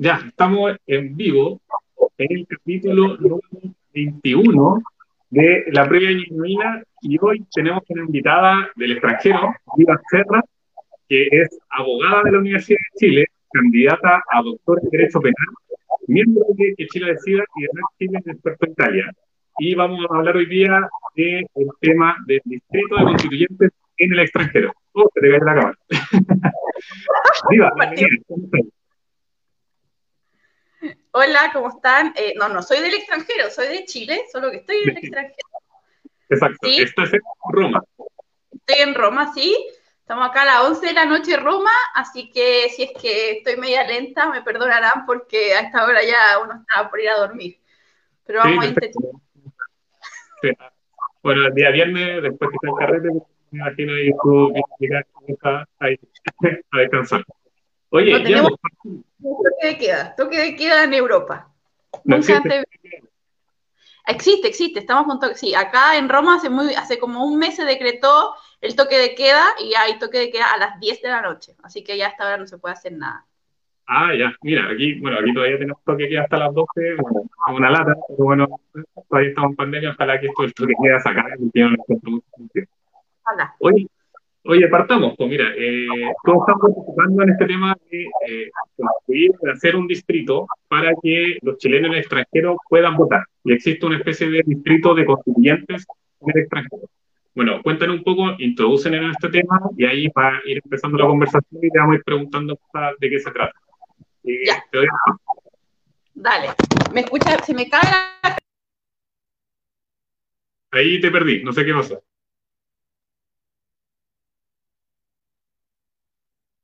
Ya, estamos en vivo en el capítulo número 21 de la previa genuina y hoy tenemos una invitada del extranjero, Viva Serra, que es abogada de la Universidad de Chile, candidata a doctor en Derecho Penal, miembro de Que Chile Decida y de Chile experto en Italia. Y vamos a hablar hoy día del tema del distrito de constituyentes en el extranjero. Oh, se te cae la cámara. Viva, bienvenida. Hola, ¿cómo están? Eh, no, no soy del extranjero, soy de Chile, solo que estoy en el extranjero. Exacto, ¿Sí? estás en Roma. Estoy en Roma, sí. Estamos acá a las 11 de la noche en Roma, así que si es que estoy media lenta, me perdonarán porque a esta hora ya uno está por ir a dormir. Pero vamos a intentar. Sí. Bueno, el día viernes, después que está el carrete, me imagino que tú llegar ahí a descansar. Oye, no, tenemos toque de queda, toque de queda en Europa. No existe. existe, existe, estamos con sí, acá en Roma hace muy, hace como un mes se decretó el toque de queda y hay toque de queda a las 10 de la noche, así que ya hasta ahora no se puede hacer nada. Ah, ya, mira, aquí, bueno, aquí todavía tenemos toque de queda hasta las 12, bueno, una lata, pero bueno, todavía estamos en pandemia, ojalá que esto el toque de queda se acabe, porque no. Oye, Oye, partamos, pues mira, eh, todos estamos participando en este tema de eh, construir, de hacer un distrito para que los chilenos en el extranjero puedan votar. Y existe una especie de distrito de constituyentes en el extranjero. Bueno, cuéntanos un poco, introducen en este tema y ahí va a ir empezando la conversación y te vamos a ir preguntando de qué se trata. Eh, ya. Dale, ¿me escuchas? ¿Se me cae la... Ahí te perdí, no sé qué pasa.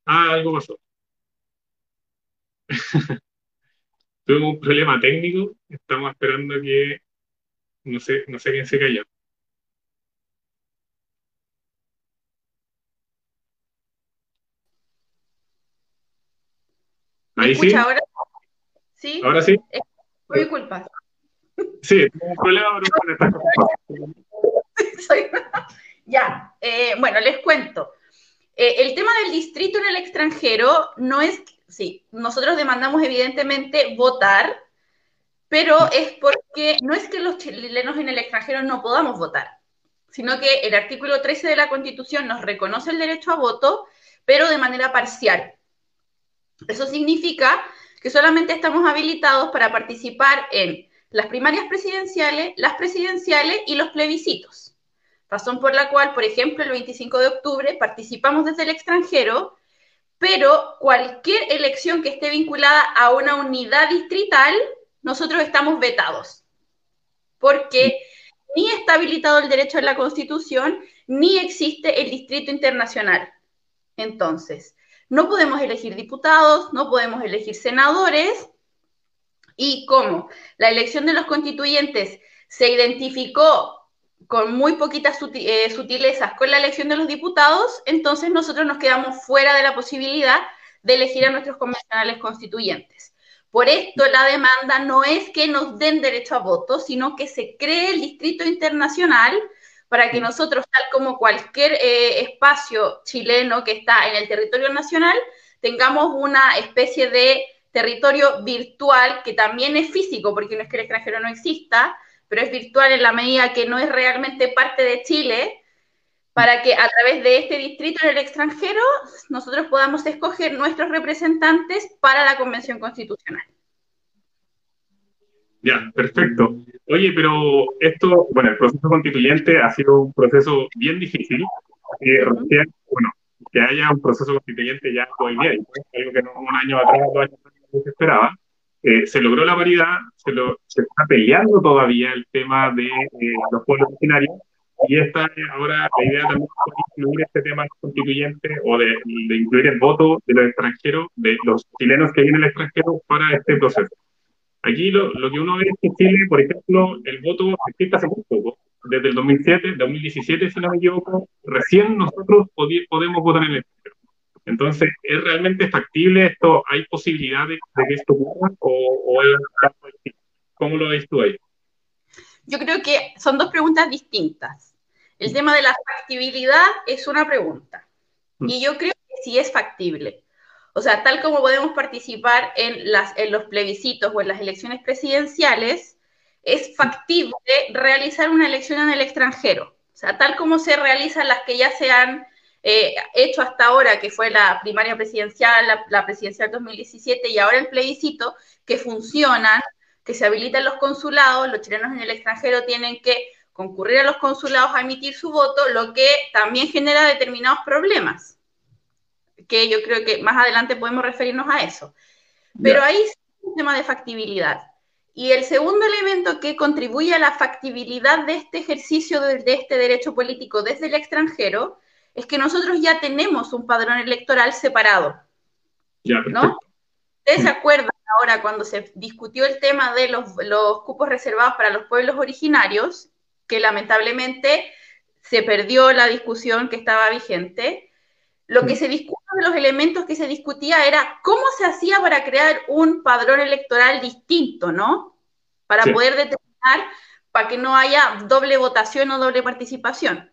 Algo pasó. Tuvimos un problema técnico, estamos esperando que, no sé, no sé quién se cayó. ¿Me sí? ahora? ¿Sí? ¿Ahora sí? Mi culpa. Sí, un problema, pero con Ya, eh, bueno, les cuento. Eh, el tema del distrito en el extranjero no es, sí, nosotros demandamos evidentemente votar, pero es porque no es que los chilenos en el extranjero no podamos votar, sino que el artículo 13 de la Constitución nos reconoce el derecho a voto, pero de manera parcial. Eso significa que solamente estamos habilitados para participar en las primarias presidenciales, las presidenciales y los plebiscitos razón por la cual, por ejemplo, el 25 de octubre participamos desde el extranjero, pero cualquier elección que esté vinculada a una unidad distrital, nosotros estamos vetados, porque ni está habilitado el derecho en la Constitución, ni existe el distrito internacional. Entonces, no podemos elegir diputados, no podemos elegir senadores, y como la elección de los constituyentes se identificó con muy poquitas eh, sutilezas con la elección de los diputados, entonces nosotros nos quedamos fuera de la posibilidad de elegir a nuestros convencionales constituyentes. Por esto la demanda no es que nos den derecho a voto, sino que se cree el distrito internacional para que nosotros, tal como cualquier eh, espacio chileno que está en el territorio nacional, tengamos una especie de territorio virtual que también es físico, porque no es que el extranjero no exista, pero es virtual en la medida que no es realmente parte de Chile, para que a través de este distrito en el extranjero nosotros podamos escoger nuestros representantes para la Convención Constitucional. Ya, perfecto. Oye, pero esto, bueno, el proceso constituyente ha sido un proceso bien difícil. Eh, bueno, que haya un proceso constituyente ya hoy día, algo que no, un año atrás, dos años atrás no se esperaba. Eh, se logró la paridad, se, lo, se, está peleando todavía el tema de eh, los pueblos originarios, y esta ahora la idea también es incluir este tema constituyente o de, de, incluir el voto de los extranjeros, de los chilenos que vienen al extranjero para este proceso. Aquí lo, lo que uno ve es que Chile, por ejemplo, el voto existe hace muy poco, desde el 2007, 2017, si no me equivoco, recién nosotros podemos votar en el extranjero. Entonces, ¿es realmente factible esto? ¿Hay posibilidades de que esto ocurra o, es, cómo lo ves tú ahí? Yo creo que son dos preguntas distintas. El tema de la factibilidad es una pregunta. Mm. Y yo creo que sí es factible. O sea, tal como podemos participar en, las, en los plebiscitos o en las elecciones presidenciales, es factible realizar una elección en el extranjero. O sea, tal como se realizan las que ya se han eh, hecho hasta ahora, que fue la primaria presidencial, la, la, presidencial 2017 y ahora el plebiscito, que funcionan, que se habilitan los consulados, los chilenos en el extranjero tienen que concurrir a los consulados a emitir su voto, lo que también genera determinados problemas, que yo creo que más adelante podemos referirnos a eso. Pero ahí es un tema de factibilidad. Y el segundo elemento que contribuye a la factibilidad de este ejercicio de, de este derecho político desde el extranjero es que nosotros ya tenemos un padrón electoral separado. Ya, ¿no? ¿Ustedes se acuerdan ahora cuando se discutió el tema de los, los, cupos reservados para los pueblos originarios, que lamentablemente se perdió la discusión que estaba vigente? Lo que se discute de los elementos que se discutía era cómo se hacía para crear un padrón electoral distinto, ¿no? Para sí. poder determinar, para que no haya doble votación o doble participación.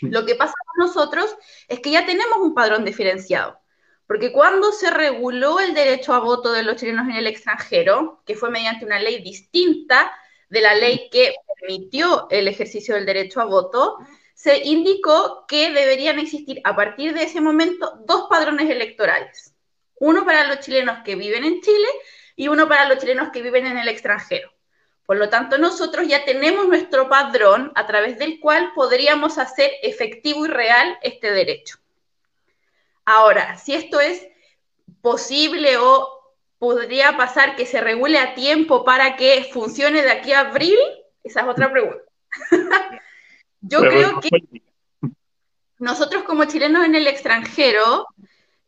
Lo que pasa con nosotros es que ya tenemos un padrón diferenciado, porque cuando se reguló el derecho a voto de los chilenos en el extranjero, que fue mediante una ley distinta de la ley que permitió el ejercicio del derecho a voto, se indicó que deberían existir a partir de ese momento dos padrones electorales, uno para los chilenos que viven en Chile y uno para los chilenos que viven en el extranjero. Por lo tanto, nosotros ya tenemos nuestro padrón a través del cual podríamos hacer efectivo y real este derecho. Ahora, si esto es posible o podría pasar que se regule a tiempo para que funcione de aquí a abril, esa es otra pregunta. Yo Pero creo que nosotros como chilenos en el extranjero,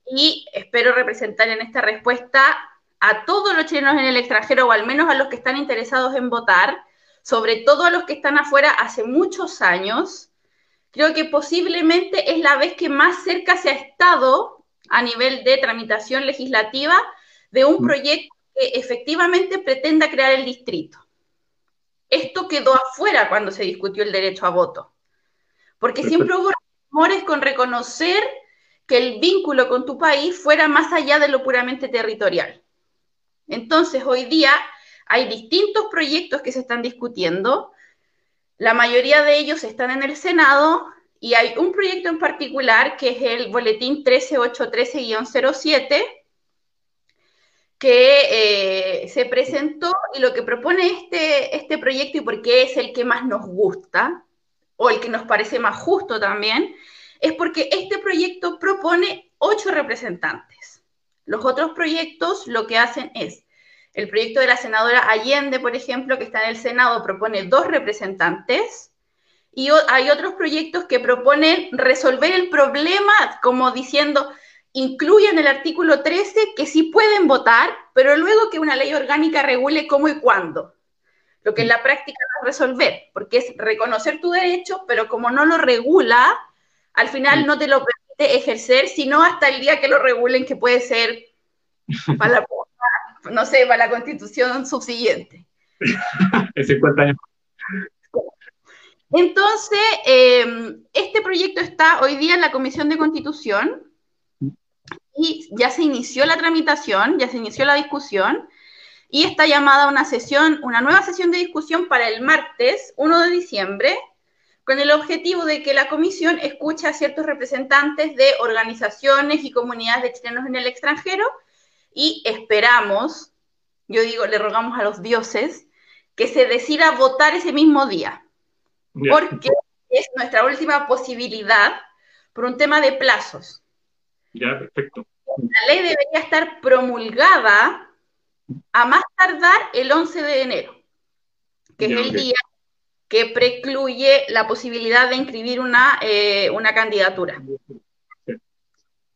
y espero representar en esta respuesta a todos los chilenos en el extranjero, o al menos a los que están interesados en votar, sobre todo a los que están afuera hace muchos años, creo que posiblemente es la vez que más cerca se ha estado a nivel de tramitación legislativa de un proyecto que efectivamente pretenda crear el distrito. Esto quedó afuera cuando se discutió el derecho a voto, porque siempre hubo rumores con reconocer que el vínculo con tu país fuera más allá de lo puramente territorial. Entonces, hoy día hay distintos proyectos que se están discutiendo, la mayoría de ellos están en el Senado y hay un proyecto en particular que es el boletín 13813-07 que eh, se presentó y lo que propone este, este proyecto y porque es el que más nos gusta o el que nos parece más justo también, es porque este proyecto propone ocho representantes. Los otros proyectos lo que hacen es, el proyecto de la senadora Allende, por ejemplo, que está en el Senado, propone dos representantes y hay otros proyectos que proponen resolver el problema como diciendo, incluyan el artículo 13 que sí pueden votar, pero luego que una ley orgánica regule cómo y cuándo. Lo que en la práctica no es resolver, porque es reconocer tu derecho, pero como no lo regula, al final no te lo ejercer, sino hasta el día que lo regulen, que puede ser para la, no sé, para la constitución subsiguiente. en 50 años. Entonces, eh, este proyecto está hoy día en la Comisión de Constitución y ya se inició la tramitación, ya se inició la discusión y está llamada una sesión, una nueva sesión de discusión para el martes 1 de diciembre, con el objetivo de que la comisión escuche a ciertos representantes de organizaciones y comunidades de chilenos en el extranjero y esperamos, yo digo, le rogamos a los dioses, que se decida votar ese mismo día, yeah. porque es nuestra última posibilidad por un tema de plazos. Ya, perfecto. La ley debería estar promulgada a más tardar el 11 de enero, que es el okay. día que precluye la posibilidad de inscribir una, eh, una candidatura.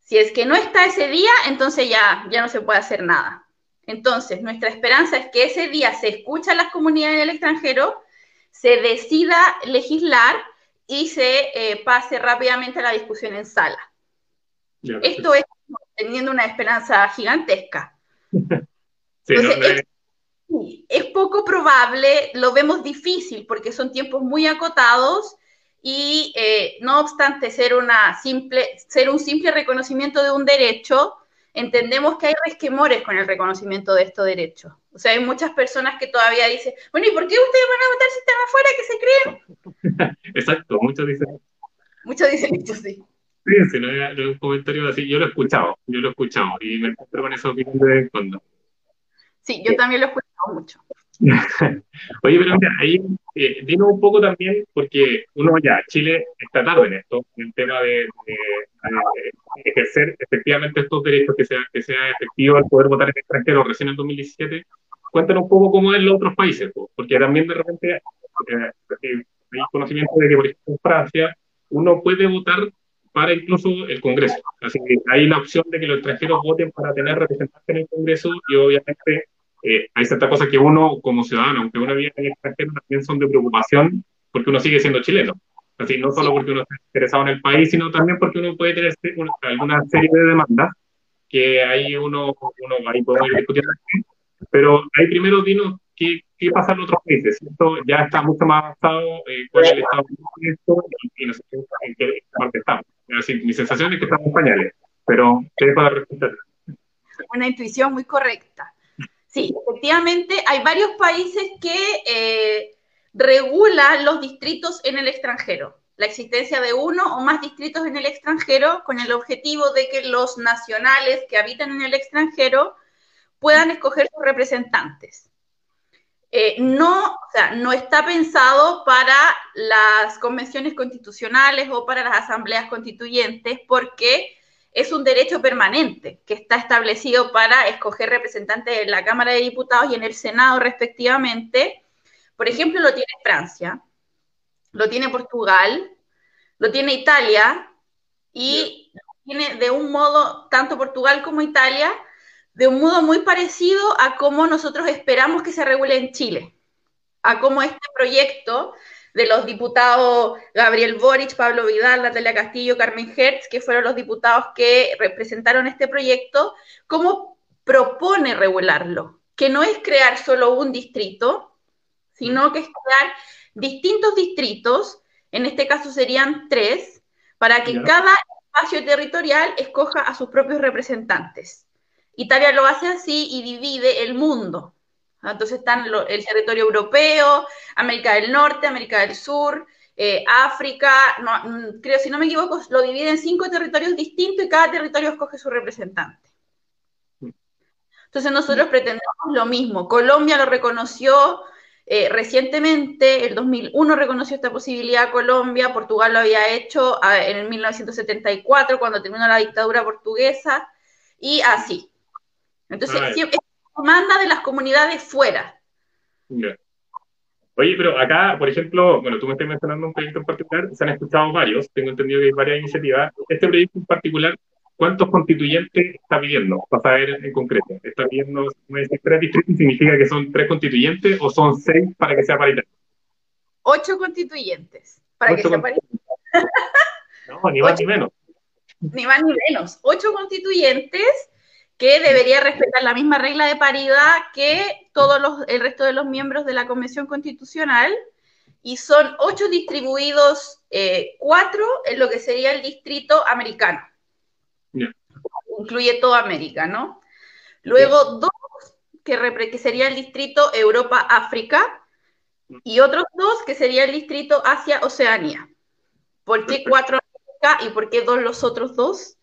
Si es que no está ese día, entonces ya, ya no se puede hacer nada. Entonces, nuestra esperanza es que ese día se escucha a las comunidades del extranjero, se decida legislar y se eh, pase rápidamente a la discusión en sala. Ya, Esto es teniendo una esperanza gigantesca. sí, Entonces, no, es, es, poco probable, lo vemos difícil porque son tiempos muy acotados y eh, no obstante ser, una simple, ser un simple reconocimiento de un derecho, entendemos que hay resquemores con el reconocimiento de estos derechos. O sea, hay muchas personas que todavía dicen, bueno, ¿y por qué ustedes van a votar si están afuera que se creen? Exacto, muchos dicen. Muchos dicen esto, sí. Sí, sí, no es un comentario así. Yo lo he escuchado, yo lo he escuchado y me encuentro con esa opinión de vez en cuando. Sí, yo también lo he escuchado mucho. Oye, pero mira, ahí eh, dinos un poco también, porque uno ya, Chile está tarde en esto, en el tema de, ejercer efectivamente estos derechos, que sea, que sea efectivo el poder votar en extranjero recién en 2017. Cuéntanos un poco cómo es en los otros países, porque también de repente eh, hay conocimiento de que, por ejemplo, en Francia uno puede votar para incluso el Congreso. Así que hay la opción de que los extranjeros voten para tener representantes en el Congreso y obviamente eh, hay ciertas cosas que uno como ciudadano, aunque uno vive en el extranjero, también son de preocupación porque uno sigue siendo chileno. Así, no solo porque uno está interesado en el país, sino también porque uno puede tener alguna serie de demandas que ahí uno, uno ahí podemos ir discutiendo. Pero ahí primero dinos qué, qué pasa en otros países. Esto ya está mucho más avanzado, eh, cuál es el estado de esto y, no sé en qué parte estamos. Así, mi sensación es que estamos en pañales, pero ¿qué para responder? Una intuición muy correcta. Sí, efectivamente hay varios países que eh, regulan los distritos en el extranjero. La existencia de uno o más distritos en el extranjero con el objetivo de que los nacionales que habitan en el extranjero puedan escoger sus representantes. Eh, no, o sea, no está pensado para las convenciones constitucionales o para las asambleas constituyentes porque es un derecho permanente que está establecido para escoger representantes en la Cámara de Diputados y en el Senado respectivamente. Por ejemplo, lo tiene Francia, lo tiene Portugal, lo tiene Italia y tiene de un modo, tanto Portugal como Italia, de un modo muy parecido a cómo nosotros esperamos que se regule en Chile, a cómo este proyecto de los diputados Gabriel Boric, Pablo Vidal, Natalia Castillo, Carmen Hertz, que fueron los diputados que representaron este proyecto, cómo propone regularlo, que no es crear solo un distrito, sino que es crear distintos distritos, en este caso serían tres, para que cada espacio territorial escoja a sus propios representantes. Italia lo hace así y divide el mundo. Entonces están el territorio europeo, América del Norte, América del Sur, eh, África, mm, creo, si no me equivoco, lo divide en cinco territorios distintos y cada territorio escoge su representante. Entonces nosotros pretendemos lo mismo. Colombia lo reconoció eh, recientemente, el 2001 reconoció esta posibilidad Colombia, Portugal lo había hecho ah, en el 1974 cuando terminó la dictadura portuguesa y así. Entonces, siempre, demanda de las comunidades fuera. Oye, pero acá, por ejemplo, bueno, tú me estás mencionando un proyecto en particular, se han escuchado varios, tengo entendido que hay varias iniciativas. Este proyecto en particular, ¿cuántos constituyentes está pidiendo? Para saber en concreto. ¿Está pidiendo tres distritos? ¿Significa que son tres constituyentes o son seis para que sea paritario? Ocho constituyentes para que sea paritario. No, ni más ni menos. Ni más ni menos. Ocho constituyentes que debería respetar la misma regla de paridad que todos los, el resto de los miembros de la Convención Constitucional, y son ocho distribuidos, eh, cuatro en lo que sería el distrito americano. Incluye toda América, ¿no? Luego dos, que, que sería el distrito Europa-África, y otros dos, que sería el distrito Asia-Oceanía. ¿Por qué cuatro América y por qué dos los otros dos?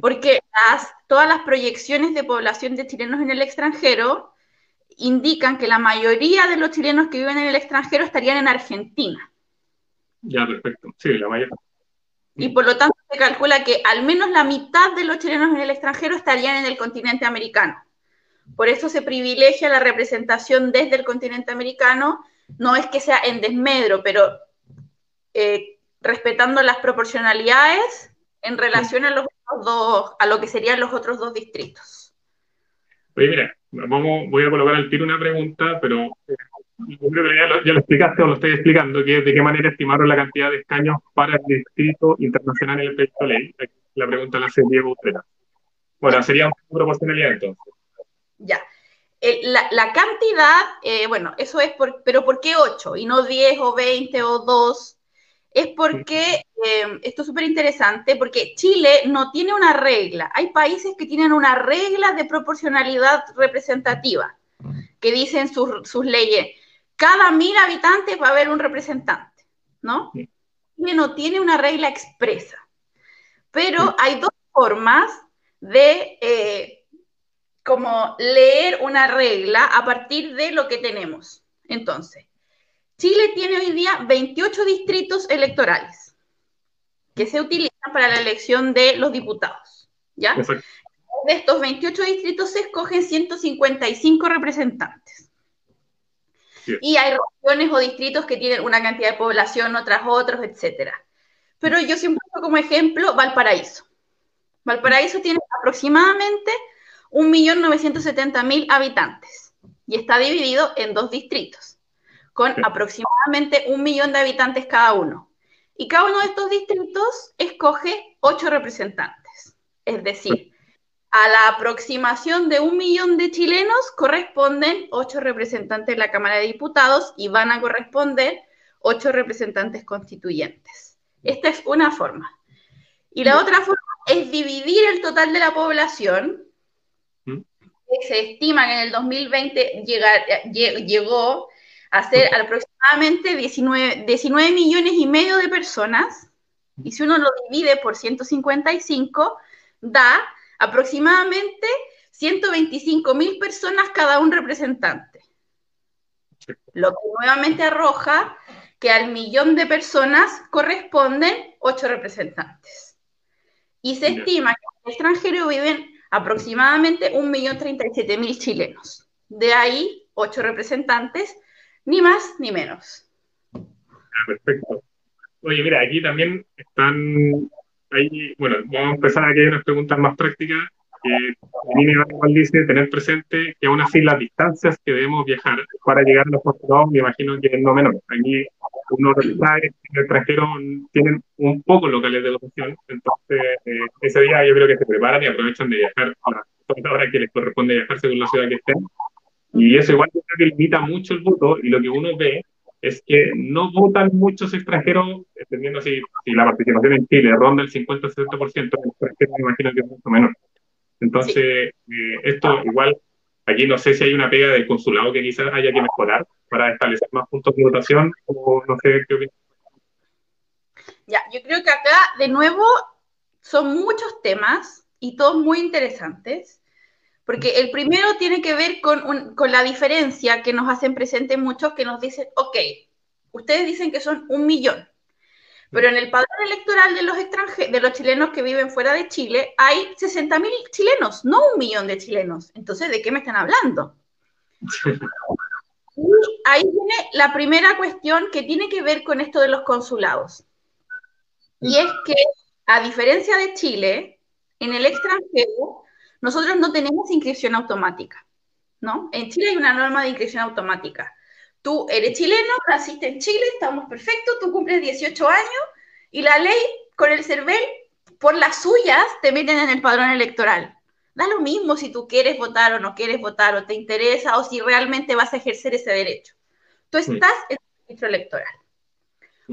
Porque todas las proyecciones de población de chilenos en el extranjero indican que la mayoría de los chilenos que viven en el extranjero estarían en Argentina. Ya, perfecto. Sí, la mayoría. Y por lo tanto se calcula que al menos la mitad de los chilenos en el extranjero estarían en el continente americano. Por eso se privilegia la representación desde el continente americano. No es que sea en desmedro, pero eh, respetando las proporcionalidades en relación a los dos, a lo que serían los otros dos distritos. Oye, mira, vamos, voy a colocar al tiro una pregunta, pero eh, yo creo que ya lo, explicaste o lo estoy explicando, que es de qué manera estimaron la cantidad de escaños para el distrito internacional en el proyecto de ley. La pregunta la hace Diego Utrera. Bueno, sería una proporcionalidad entonces. Ya. la, la, cantidad, eh, bueno, eso es, por, pero ¿por qué 8 y no 10 o 20 o 2? Es porque, eh, esto es súper interesante, porque Chile no tiene una regla. Hay países que tienen una regla de proporcionalidad representativa, que dicen sus, sus leyes, cada mil habitantes va a haber un representante, ¿no? Chile no tiene una regla expresa, pero hay dos formas de eh, como leer una regla a partir de lo que tenemos. Entonces, Chile tiene hoy día 28 distritos electorales que se utilizan para la elección de los diputados. ¿ya? De estos 28 distritos se escogen 155 representantes. Y hay regiones o distritos que tienen una cantidad de población, otras otros, etc. Pero yo siempre pongo como ejemplo Valparaíso. Valparaíso tiene aproximadamente 1.970.000 habitantes y está dividido en dos distritos con aproximadamente un millón de habitantes cada uno. Y cada uno de estos distritos escoge ocho representantes. Es decir, a la aproximación de un millón de chilenos corresponden ocho representantes de la Cámara de Diputados y van a corresponder ocho representantes constituyentes. Esta es una forma. Y la otra forma es dividir el total de la población. ¿Mm? se estima que en el 2020 llegó a ser aproximadamente 19, 19 millones y medio de personas, y si uno lo divide por 155, da aproximadamente 125 mil personas cada un representante. Lo que nuevamente arroja que al millón de personas corresponden ocho representantes. Y se estima que en el extranjero viven aproximadamente 1.037.000 chilenos. De ahí, ocho representantes ni más ni menos. Ah, perfecto. Oye, mira, aquí también están, ahí, bueno, vamos a empezar aquí hay unas preguntas más prácticas. Eh, dice tener presente que aún así las distancias que debemos viajar para llegar a los postulados, me imagino que es no menor. Aquí uno sabe en el extranjero tienen un poco locales de educación, entonces eh, ese día yo creo que se preparan y aprovechan de viajar ahora, ahora que les corresponde viajar según la ciudad que estén y eso igual creo que limita mucho el voto y lo que uno ve es que no votan muchos extranjeros, entendiendo si, si la participación en Chile ronda el 50-60%, el extranjero me imagino que es mucho menor. Entonces, eh, esto igual, aquí no sé si hay una pega del consulado que quizás haya que mejorar para establecer más puntos de votación o no sé qué opinas. Ya, yo creo que acá, de nuevo, son muchos temas y todos muy interesantes. Porque el primero tiene que ver con, la diferencia que nos hacen presente muchos que nos dicen, ok, ustedes dicen que son un millón, pero en el padrón electoral de los extranjeros, de los chilenos que viven fuera de Chile, hay 60 mil chilenos, no un millón de chilenos. Entonces, ¿de qué me están hablando? Y ahí viene la primera cuestión que tiene que ver con esto de los consulados. Y es que, a diferencia de Chile, en el extranjero nosotros no tenemos inscripción automática, ¿no? En Chile hay una norma de inscripción automática. Tú eres chileno, naciste en Chile, estamos perfectos, tú cumples 18 años y la ley con el CERVEL, por las suyas, te meten en el padrón electoral. Da lo mismo si tú quieres votar o no quieres votar, o te interesa, o si realmente vas a ejercer ese derecho. Tú estás en el registro electoral.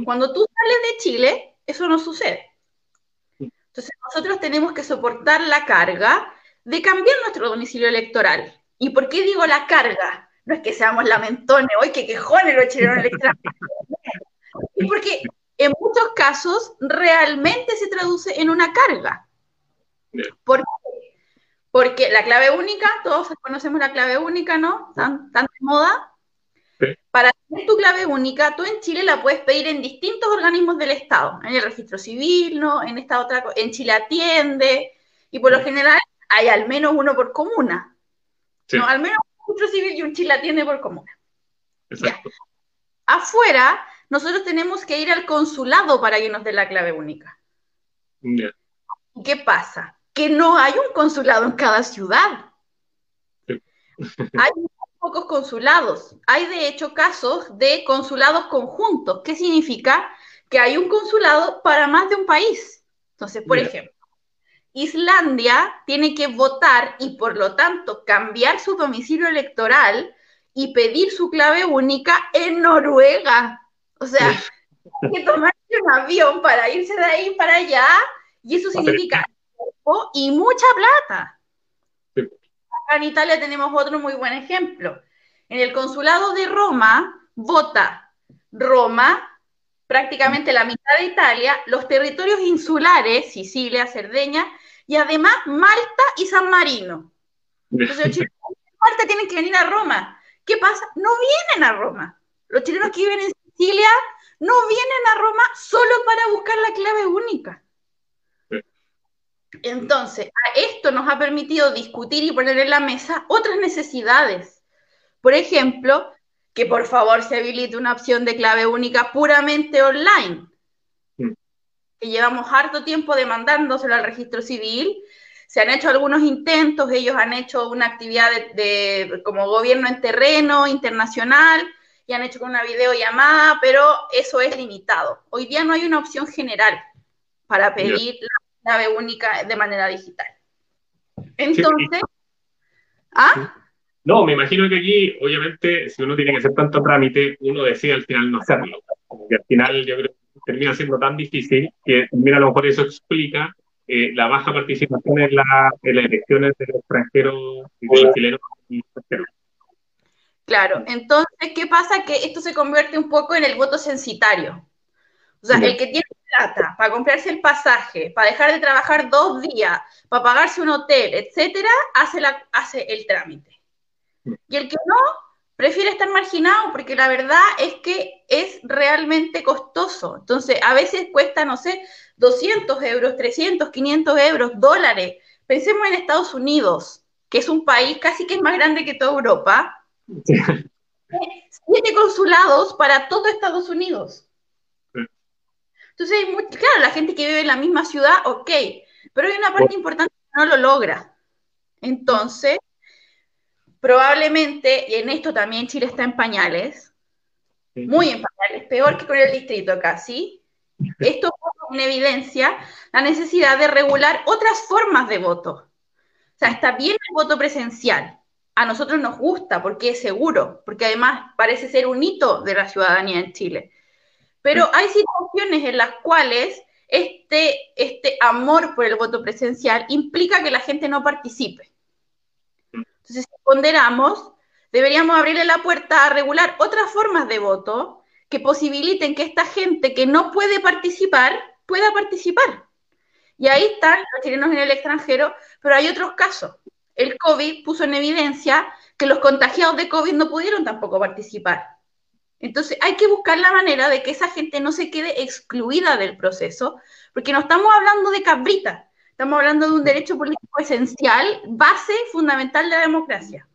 Cuando tú sales de Chile, eso no sucede. Entonces nosotros tenemos que soportar la carga de cambiar nuestro domicilio electoral. ¿Y por qué digo la carga? No es que seamos lamentones, hoy que quejones los chilenos electorales. y porque en muchos casos realmente se traduce en una carga. ¿Por qué? Porque la clave única, todos conocemos la clave única, ¿no? Tan, tan de moda. Para tener tu clave única, tú en Chile la puedes pedir en distintos organismos del Estado, en el registro civil, ¿no? En esta otra, en Chile Atiende, y por lo general hay al menos uno por comuna. ¿no? Al menos un registro civil y un Chile Atiende por comuna. Exacto. Afuera, nosotros tenemos que ir al consulado para que nos dé la clave única. ¿Y qué pasa? Que no hay un consulado en cada ciudad. hay pocos consulados. Hay de hecho casos de consulados conjuntos. ¿Qué significa? Que hay un consulado para más de un país. Entonces, por ejemplo, Islandia tiene que votar y por lo tanto cambiar su domicilio electoral y pedir su clave única en Noruega. O sea, hay que tomarse un avión para irse de ahí para allá, y eso significa tiempo y mucha plata. Acá en Italia tenemos otro muy buen ejemplo. En el consulado de Roma, vota Roma, prácticamente la mitad de Italia, los territorios insulares, Sicilia, Cerdeña, y además Malta y San Marino. Entonces los chilenos de Malta tienen que venir a Roma. ¿Qué pasa? No vienen a Roma. Los chilenos que viven en Sicilia no vienen a Roma solo para buscar la clave única. Entonces, esto nos ha permitido discutir y poner en la mesa otras necesidades. Por ejemplo, que por favor se habilite una opción de clave única puramente online. Que llevamos harto tiempo demandándoselo al registro civil. Se han hecho algunos intentos, ellos han hecho una actividad de, como gobierno en terreno internacional y han hecho con una videollamada, pero eso es limitado. Hoy día no hay una opción general para pedir la clave única de manera digital. Entonces, ¿ah? No, me imagino que aquí, obviamente, si uno tiene que hacer tanto trámite, uno decide al final no hacerlo. Porque al final yo creo que termina siendo tan difícil que, mira, a lo mejor eso explica eh, la baja participación en, la, en, las elecciones de los extranjeros y de los chilenos y extranjeros. Claro, entonces, ¿qué pasa? Que esto se convierte un poco en el voto censitario. O sea, el que tiene plata para comprarse el pasaje, para dejar de trabajar dos días, para pagarse un hotel, etcétera, hace, la, hace el trámite. Y el que no, prefiere estar marginado porque la verdad es que es realmente costoso. Entonces, a veces cuesta, no sé, 200 euros, 300, 500 euros, dólares. Pensemos en Estados Unidos, que es un país casi que es más grande que toda Europa. Siete consulados para todo Estados Unidos. Entonces, claro, la gente que vive en la misma ciudad, ok, pero hay una parte importante que no lo logra. Entonces, probablemente, y en esto también Chile está en pañales, muy en pañales, peor que con el distrito casi, esto pone en evidencia la necesidad de regular otras formas de voto. O sea, está bien el voto presencial. A nosotros nos gusta porque es seguro, porque además parece ser un hito de la ciudadanía en Chile. Pero hay situaciones en las cuales este, este amor por el voto presencial implica que la gente no participe. Entonces, si ponderamos, deberíamos abrirle la puerta a regular otras formas de voto que posibiliten que esta gente que no puede participar pueda participar. Y ahí están los chilenos en el extranjero, pero hay otros casos. El COVID puso en evidencia que los contagiados de COVID no pudieron tampoco participar. Entonces hay que buscar la manera de que esa gente no se quede excluida del proceso, porque no estamos hablando de cabritas, Estamos hablando de un derecho político esencial, base fundamental de la democracia.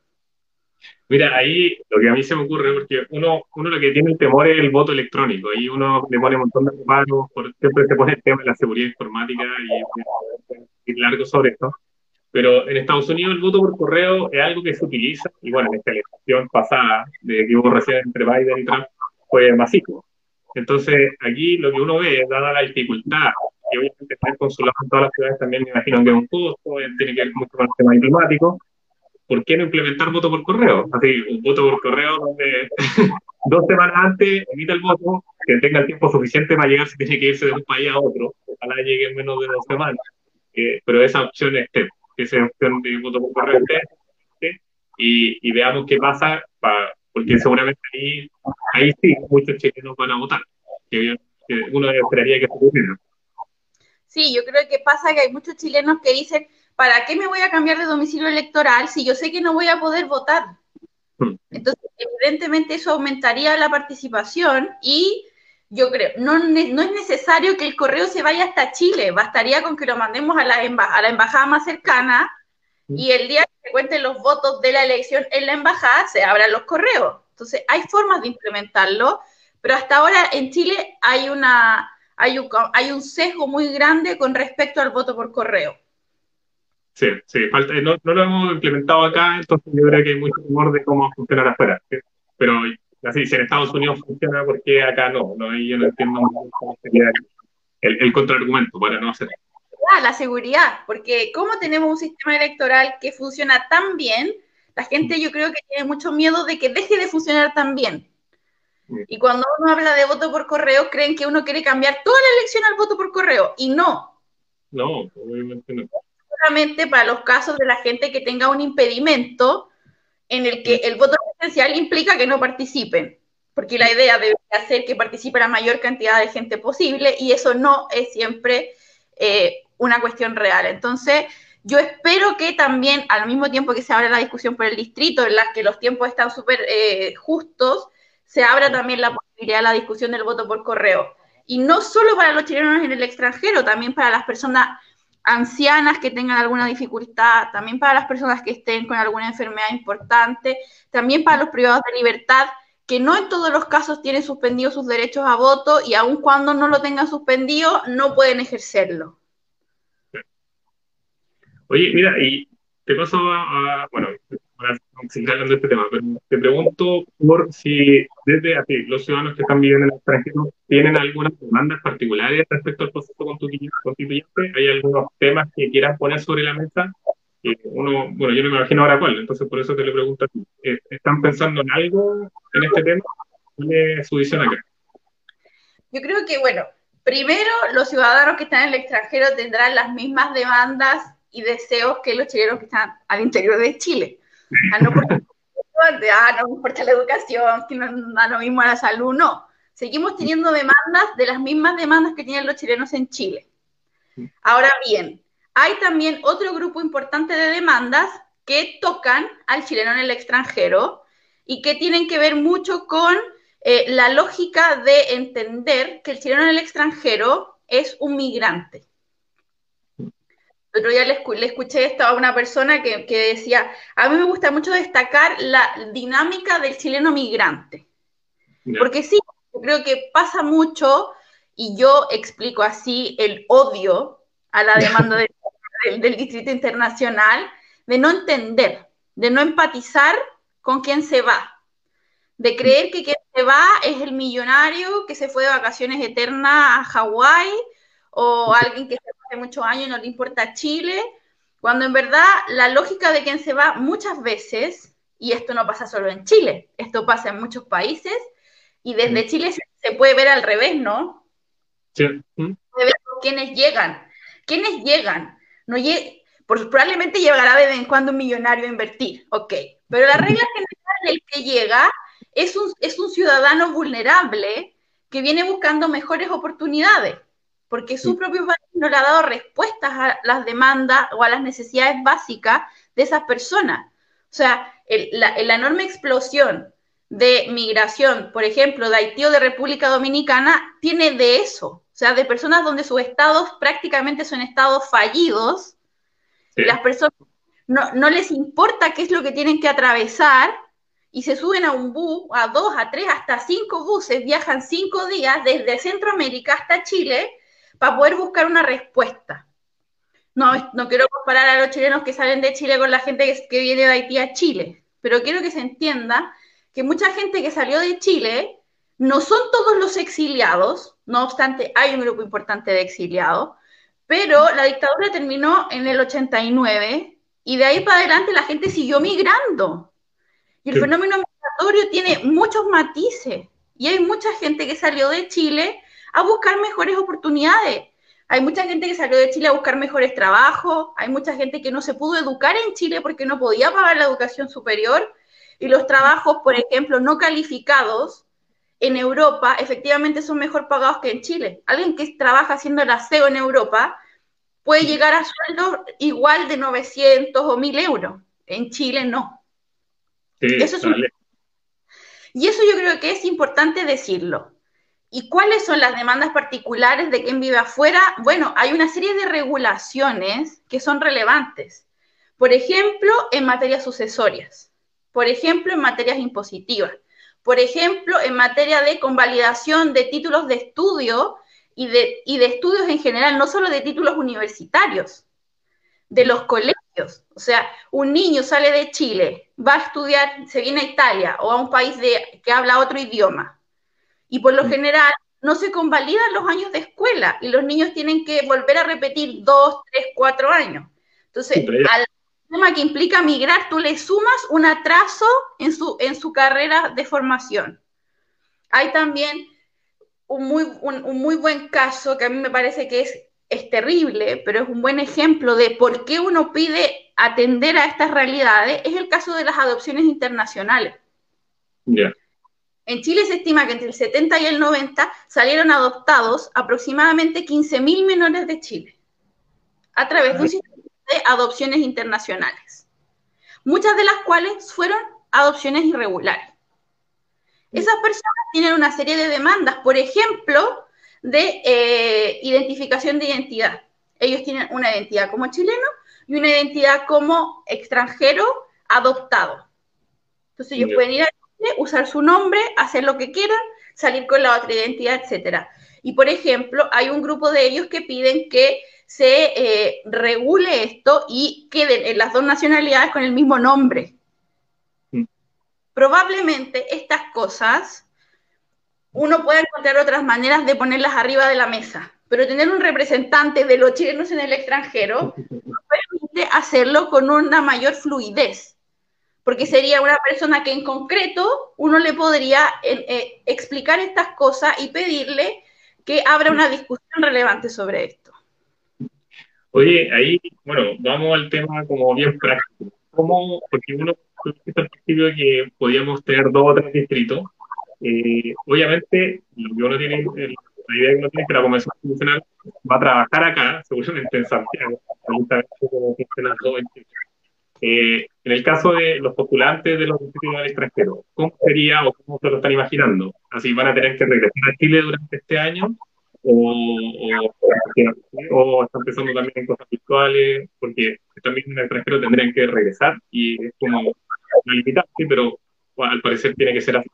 Mira, ahí lo que a mí se me ocurre, porque uno, uno lo que tiene el temor es el voto electrónico, y uno le pone un montón de reparos, por, siempre se pone el tema de la seguridad informática y, y largo sobre esto. Pero en Estados Unidos el voto por correo es algo que se utiliza, y bueno, en esta elección pasada, de que hubo recién entre Biden y Trump, fue masivo. Entonces, aquí lo que uno ve, dada la dificultad y obviamente tener consulado en todas las ciudades también me imagino que es un costo, eh, tiene que ver mucho con el tema diplomático. ¿Por qué no implementar voto por correo? Así, un voto por correo donde dos semanas antes emita el voto, que tenga el tiempo suficiente para llegar si tiene que irse de un país a otro, ojalá llegue en menos de dos semanas. Eh, pero esa opción esté, que esa opción de voto por correo esté, y, y, veamos qué pasa, para, porque seguramente ahí, ahí sí muchos chilenos van a votar, que, uno esperaría que se ocurriera. Sí, yo creo que pasa que hay muchos chilenos que dicen, ¿para qué me voy a cambiar de domicilio electoral si yo sé que no voy a poder votar? Hmm. Entonces, evidentemente eso aumentaría la participación y yo creo, no, no es necesario que el correo se vaya hasta Chile, bastaría con que lo mandemos a la, a la embajada más cercana y el día que se cuenten los votos de la elección en la embajada se abran los correos. Entonces, hay formas de implementarlo, pero hasta ahora en Chile hay una hay un, hay un sesgo muy grande con respecto al voto por correo. Sí, sí, falta, no, no, lo hemos implementado acá, entonces yo creo que hay mucho temor de cómo funcionar afuera. Pero así, si en Estados Unidos funciona, ¿por qué acá no? no yo no entiendo cómo sería el, el contraargumento para no hacer. La seguridad, porque como tenemos un sistema electoral que funciona tan bien, la gente yo creo que tiene mucho miedo de que deje de funcionar tan bien. Y cuando uno habla de voto por correo, creen que uno quiere cambiar toda la elección al voto por correo. Y no. No, obviamente no. Solamente para los casos de la gente que tenga un impedimento en el que el voto presencial implica que no participen. Porque la idea debe ser que participe la mayor cantidad de gente posible y eso no es siempre eh, una cuestión real. Entonces, yo espero que también, al mismo tiempo que se abre la discusión por el distrito, en la que los tiempos están súper eh, justos, se abra también la posibilidad de la discusión del voto por correo. Y no solo para los chilenos en el extranjero, también para las personas ancianas que tengan alguna dificultad, también para las personas que estén con alguna enfermedad importante, también para los privados de libertad, que no en todos los casos tienen suspendidos sus derechos a voto y aun cuando no lo tengan suspendido, no pueden ejercerlo. Oye, mira, y te paso a, bueno, para seguir hablando de este tema, pero te pregunto por si desde aquí los ciudadanos que están viviendo en el extranjero tienen algunas demandas particulares respecto al proceso constituyente, ¿hay algunos temas que quieran poner sobre la mesa? uno, bueno, yo no me imagino ahora cuál, entonces por eso te lo pregunto a ti. Eh, ¿Están pensando en algo en este tema? ¿Cuál es su visión acá? Yo creo que, bueno, primero los ciudadanos que están en el extranjero tendrán las mismas demandas y deseos que los chilenos que están al interior de Chile. Ah, no, ah, no importa la educación, que no da lo mismo a la salud, no. Seguimos teniendo demandas de las mismas demandas que tienen los chilenos en Chile. Ahora bien, hay también otro grupo importante de demandas que tocan al chileno en el extranjero y que tienen que ver mucho con eh, la lógica de entender que el chileno en el extranjero es un migrante. El otro día le, escuché esto a una persona que, decía, a mí me gusta mucho destacar la dinámica del chileno migrante. Porque sí, creo que pasa mucho, y yo explico así el odio a la demanda del, del Distrito Internacional, de no entender, de no empatizar con quien se va, de creer que quien se va es el millonario que se fue de vacaciones eternas a Hawái o alguien que se hace muchos años no le importa Chile, cuando en verdad la lógica de quien se va muchas veces, y esto no pasa solo en Chile, esto pasa en muchos países, y desde Chile se, puede ver al revés, ¿no? Sí. Se ver quiénes llegan. ¿Quiénes llegan? No probablemente llegará de vez en cuando un millonario a invertir, ok. Pero la regla general del que llega es un, es un ciudadano vulnerable que viene buscando mejores oportunidades porque su propio país no le ha dado respuestas a las demandas o a las necesidades básicas de esas personas. O sea, la, enorme explosión de migración, por ejemplo, de Haití o de República Dominicana, tiene de eso, o sea, de personas donde sus estados prácticamente son estados fallidos, y las personas no, no, les importa qué es lo que tienen que atravesar, y se suben a un bus, a dos, a tres, hasta cinco buses, viajan cinco días desde Centroamérica hasta Chile, para poder buscar una respuesta. No, no quiero comparar a los chilenos que salen de Chile con la gente que, viene de Haití a Chile, pero quiero que se entienda que mucha gente que salió de Chile no son todos los exiliados, no obstante hay un grupo importante de exiliados, pero la dictadura terminó en el 89 y de ahí para adelante la gente siguió migrando. Y el fenómeno migratorio tiene muchos matices y hay mucha gente que salió de Chile a buscar mejores oportunidades. Hay mucha gente que salió de Chile a buscar mejores trabajos, hay mucha gente que no se pudo educar en Chile porque no podía pagar la educación superior y los trabajos, por ejemplo, no calificados en Europa efectivamente son mejor pagados que en Chile. Alguien que trabaja haciendo el aseo en Europa puede llegar a sueldos igual de 900 o 1000 euros. En Chile no. eso es Y eso yo creo que es importante decirlo. ¿Y cuáles son las demandas particulares de quien vive afuera? Bueno, hay una serie de regulaciones que son relevantes. Por ejemplo, en materias sucesorias. Por ejemplo, en materias impositivas. Por ejemplo, en materia de convalidación de títulos de estudio y de, y de estudios en general, no solo de títulos universitarios, de los colegios. O sea, un niño sale de Chile, va a estudiar, se viene a Italia o a un país de, que habla otro idioma y por lo mm. general no se convalidan los años de escuela y los niños tienen que volver a repetir dos, tres, cuatro años. Entonces, al tema que implica migrar, tú le sumas un atraso en su, en su carrera de formación. Hay también un muy, un, muy buen caso que a mí me parece que es, es terrible, pero es un buen ejemplo de por qué uno pide atender a estas realidades, es el caso de las adopciones internacionales. En Chile se estima que entre el 70 y el 90 salieron adoptados aproximadamente 15.000 menores de Chile a través de un sistema de adopciones internacionales, muchas de las cuales fueron adopciones irregulares. Esas personas tienen una serie de demandas, por ejemplo, de eh, identificación de identidad. Ellos tienen una identidad como chileno y una identidad como extranjero adoptado. Entonces ellos pueden ir a usar su nombre, hacer lo que quieran, salir con la otra identidad, etcétera. Y por ejemplo, hay un grupo de ellos que piden que se eh, regule esto y queden en las dos nacionalidades con el mismo nombre. Probablemente estas cosas uno puede encontrar otras maneras de ponerlas arriba de la mesa, pero tener un representante de los chilenos en el extranjero permite hacerlo con una mayor fluidez, porque sería una persona que en concreto uno le podría eh, explicar estas cosas y pedirle que abra una discusión relevante sobre esto. Oye, ahí, bueno, vamos al tema como bien práctico. ¿Cómo, porque uno principio que podíamos tener dos o tres distritos. Eh, obviamente, lo que uno tiene, la idea que uno tiene es que la Convención Constitucional va a trabajar acá, seguramente en Santiago, como eh, en el caso de los postulantes de los distritos del extranjero, ¿cómo sería o cómo se lo están imaginando? ¿Así van a tener que regresar a Chile durante este año? o, o, están pensando también en cosas virtuales, porque también en el extranjero tendrían que regresar y es como una limitante, pero al parecer tiene que ser así.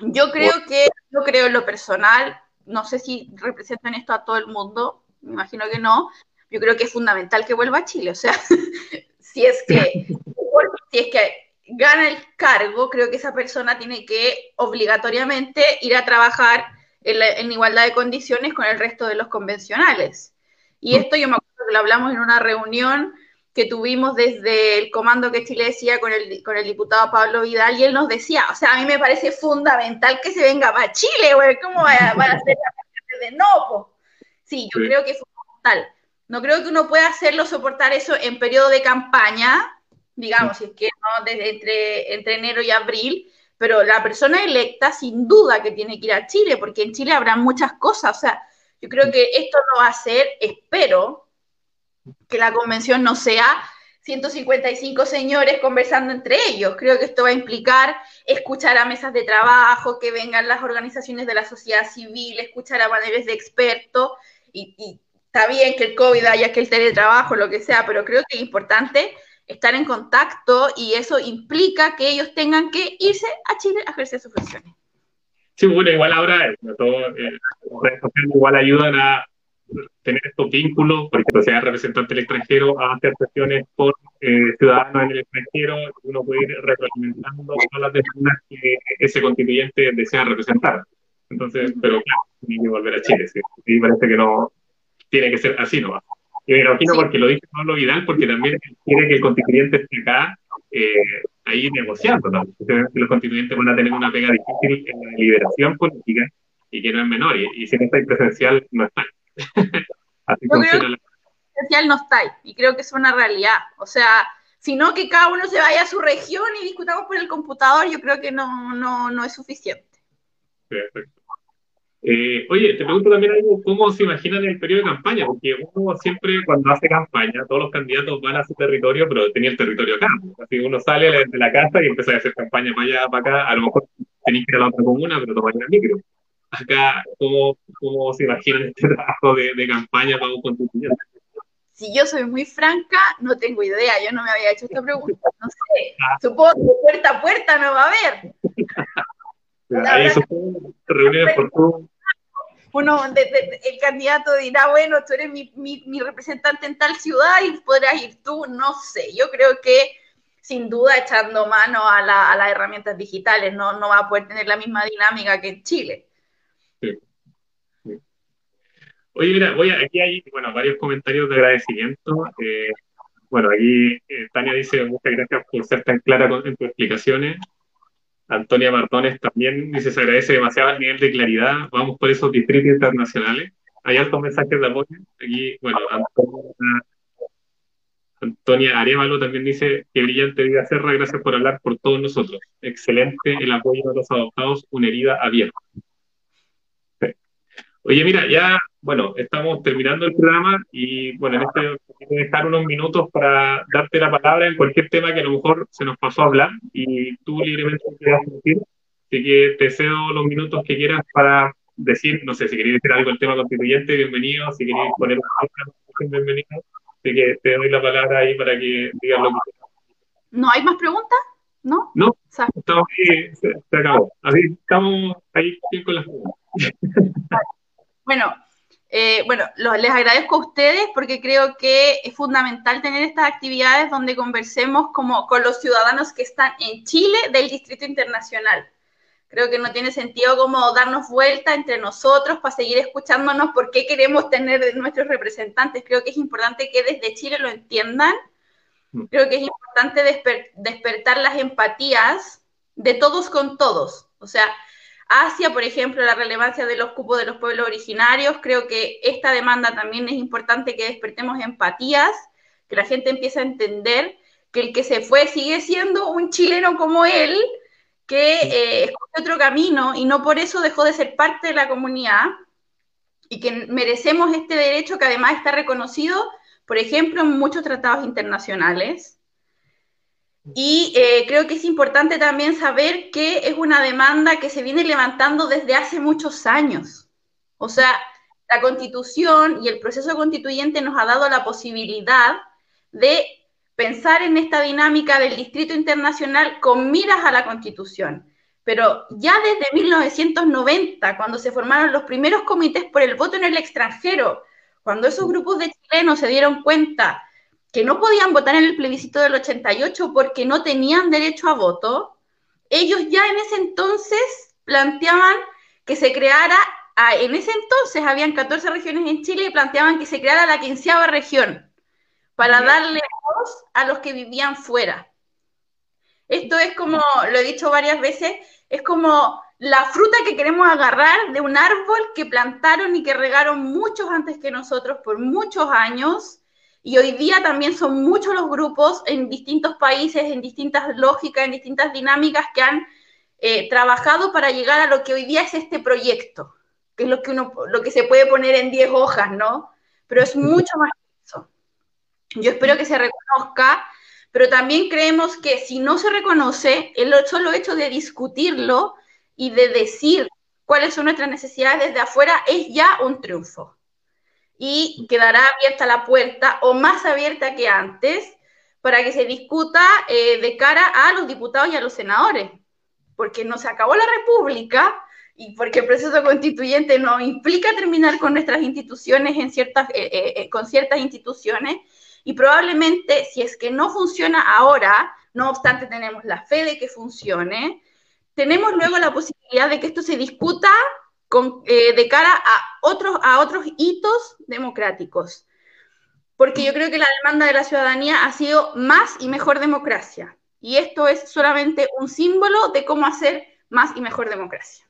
Yo creo que, yo creo en lo personal, no sé si representan esto a todo el mundo, me imagino que no, yo creo que es fundamental que vuelva a Chile, o sea, si es que, si es que gana el cargo, creo que esa persona tiene que obligatoriamente ir a trabajar en, igualdad de condiciones con el resto de los convencionales. Y mm. esto yo me acuerdo que lo hablamos en una reunión que tuvimos desde el comando que Chile decía con el, con el diputado Pablo Vidal, y él nos decía, o sea, a mí me parece fundamental que se venga para Chile, güey, ¿cómo va a, a ser de no? Sí, yo creo que es fundamental. No creo que uno pueda hacerlo, soportar eso en periodo de campaña, digamos, si es que no, desde entre, entre enero y abril, pero la persona electa sin duda que tiene que ir a Chile, porque en Chile habrá muchas cosas. O sea, yo creo que esto no va a ser, espero, que la convención no sea 155 señores conversando entre ellos. Creo que esto va a implicar escuchar a mesas de trabajo, que vengan las organizaciones de la sociedad civil, escuchar a paneles de expertos, y, y está bien que el COVID haya que el teletrabajo, lo que sea, pero creo que es importante estar en contacto y eso implica que ellos tengan que irse a Chile a ejercer sus funciones. Sí, bueno, igual ahora eh, todo, eh, las redes sociales igual ayudan a tener estos vínculos, porque ejemplo, sea representante del extranjero a hacer sesiones por eh, ciudadanos en el extranjero, uno puede ir retroalimentando todas las personas que ese constituyente desea representar. Entonces, pero claro, tiene que volver a Chile, sí. Y parece que no, tiene que ser así, ¿no? va. Y me imagino porque lo dice Pablo Vidal, porque también quiere que el constituyente esté acá eh, ahí negociando. Los constituyentes van a tener una pega difícil en la liberación política y que no es menor. Y, y si no está ahí presencial, no está. Así la... presencial no está ahí. Y creo que es una realidad. O sea, sino que cada uno se vaya a su región y discutamos por el computador, yo creo que no, no, no es suficiente. Perfecto. Eh, oye, te pregunto también algo, ¿cómo se imaginan el periodo de campaña? Porque uno siempre cuando hace campaña, todos los candidatos van a su territorio, pero tenía el territorio acá. Así uno sale de la casa y empieza a hacer campaña para allá, para acá, a lo mejor tenéis que ir a la otra comuna, pero tomáis el micro. Acá, ¿cómo, ¿cómo, se imaginan este trabajo de, de campaña para un constituyente? Si yo soy muy franca, no tengo idea, yo no me había hecho esta pregunta, no sé. Ah. Supongo que puerta a puerta no va a haber. Ahí supongo reuniones por uno, el candidato dirá, bueno, tú eres mi, mi, representante en tal ciudad y podrás ir tú, no sé, yo creo que sin duda echando mano a, la, a las herramientas digitales, no, no va a poder tener la misma dinámica que en Chile. Oye, mira, voy a, aquí hay bueno, varios comentarios de agradecimiento. Eh, bueno, aquí eh, Tania dice, muchas gracias por ser tan clara con, en tus explicaciones. Antonia Martones también dice, se agradece demasiado el nivel de claridad, vamos por esos distritos internacionales. Hay altos mensajes de apoyo. Aquí, bueno, Antonia, Antonia Arevalo también dice, qué brillante vida Serra, gracias por hablar por todos nosotros. Excelente el apoyo de los adoptados, una herida abierta. Oye, mira, ya, bueno, estamos terminando el programa y, bueno, en este quiero dejar unos minutos para darte la palabra en cualquier tema que a lo mejor se nos pasó a hablar y tú libremente quieras decir. Así que te cedo los minutos que quieras para decir, no sé, si queréis decir algo del tema constituyente, bienvenido, si queréis poner una bienvenido. Así que te doy la palabra ahí para que digas lo que quieras. ¿No hay más preguntas? ¿No? No, estamos ahí, se, se, acabó. Así estamos ahí con las preguntas. Bueno, eh, bueno, les agradezco a ustedes porque creo que es fundamental tener estas actividades donde conversemos como con los ciudadanos que están en Chile del Distrito Internacional. Creo que no tiene sentido como darnos vuelta entre nosotros para seguir escuchándonos por qué queremos tener nuestros representantes. Creo que es importante que desde Chile lo entiendan. Mm. Creo que es importante despertar las empatías de todos con todos. O sea, hacia, por ejemplo, la relevancia de los cupos de los pueblos originarios. Creo que esta demanda también es importante que despertemos empatías, que la gente empiece a entender que el que se fue sigue siendo un chileno como él, que eh, escoge otro camino y no por eso dejó de ser parte de la comunidad y que merecemos este derecho que además está reconocido, por ejemplo, en muchos tratados internacionales. Y eh, creo que es importante también saber que es una demanda que se viene levantando desde hace muchos años. O sea, la constitución y el proceso constituyente nos ha dado la posibilidad de pensar en esta dinámica del distrito internacional con miras a la constitución. Pero ya desde 1990, cuando se formaron los primeros comités por el voto en el extranjero, cuando esos grupos de chilenos se dieron cuenta que no podían votar en el plebiscito del 88 porque no tenían derecho a voto, ellos ya en ese entonces planteaban que se creara, en ese entonces habían 14 regiones en Chile y planteaban que se creara la quinceava región para darle voz a los que vivían fuera. Esto es como, lo he dicho varias veces, es como la fruta que queremos agarrar de un árbol que plantaron y que regaron muchos antes que nosotros por muchos años y hoy día también son muchos los grupos en distintos países, en distintas lógicas, en distintas dinámicas que han eh, trabajado para llegar a lo que hoy día es este proyecto, que es lo que, uno, lo que se puede poner en 10 hojas, ¿no? Pero es mucho más que eso. Yo espero que se reconozca, pero también creemos que si no se reconoce, el solo hecho de discutirlo y de decir cuáles son nuestras necesidades desde afuera es ya un triunfo y quedará abierta la puerta o más abierta que antes para que se discuta eh, de cara a los diputados y a los senadores, porque no se acabó la República y porque el proceso constituyente no implica terminar con nuestras instituciones en eh, eh, con ciertas instituciones y probablemente si es que no funciona ahora, no obstante tenemos la fe de que funcione, tenemos luego la posibilidad de que esto se discuta eh, de cara a otros, a otros hitos democráticos. Porque yo creo que la demanda de la ciudadanía ha sido más y mejor democracia. Y esto es solamente un símbolo de cómo hacer más y mejor democracia.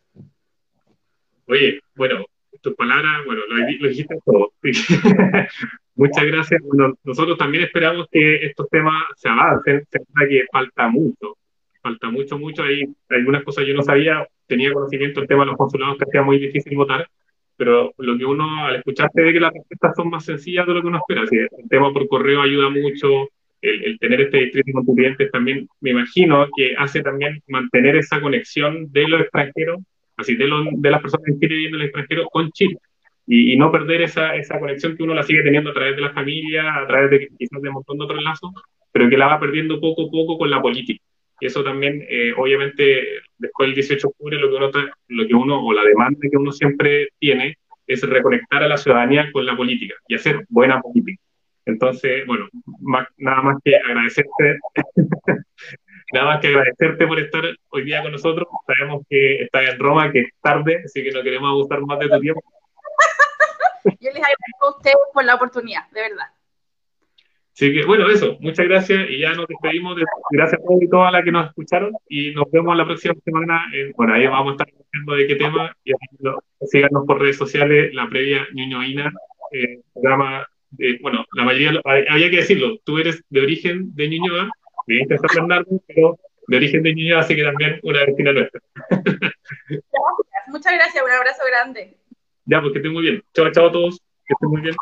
Oye, bueno, tus palabras, bueno, lo, dijiste todo. Muchas gracias. Bueno, nosotros también esperamos que estos temas se avancen. Se que falta mucho, falta mucho, mucho. Hay algunas cosas yo no sabía tenía conocimiento del tema de los consulados que hacía muy difícil votar, pero lo que uno, al escucharte, ve que las respuestas son más sencillas de lo que uno espera. Así, el tema por correo ayuda mucho, el, tener este distrito con clientes también, me imagino que hace también mantener esa conexión de los extranjeros, así de, de las personas que quieren viviendo en el extranjero con Chile. Y, no perder esa, esa conexión que uno la sigue teniendo a través de la familia, a través de quizás de un montón de otros lazos, pero que la va perdiendo poco a poco con la política. Y eso también, eh, obviamente, después del 18 de octubre, lo que, uno, lo que uno, o la demanda que uno siempre tiene, es reconectar a la ciudadanía con la política y hacer buena política. Entonces, bueno, nada más que agradecerte, nada más que agradecerte por estar hoy día con nosotros. Sabemos que estás en Roma, que es tarde, así que no queremos abusar más de tu tiempo. Yo les agradezco a ustedes por la oportunidad, de verdad. Así que, bueno, eso, muchas gracias y ya nos despedimos. De, gracias a todos y todas las que nos escucharon y nos vemos la próxima semana. bueno, ahí vamos a estar hablando de qué tema y síganos por redes sociales, la previa Ñuñoína, eh, programa, de, bueno, la mayoría, había que decirlo, tú eres de origen de Ñuñoa, viniste a San Bernardo, pero de origen de Ñuñoa, así que también una vecina nuestra. Gracias, muchas gracias, un abrazo grande. Ya, pues que estén muy bien. Chao, chao a todos, que estén muy bien.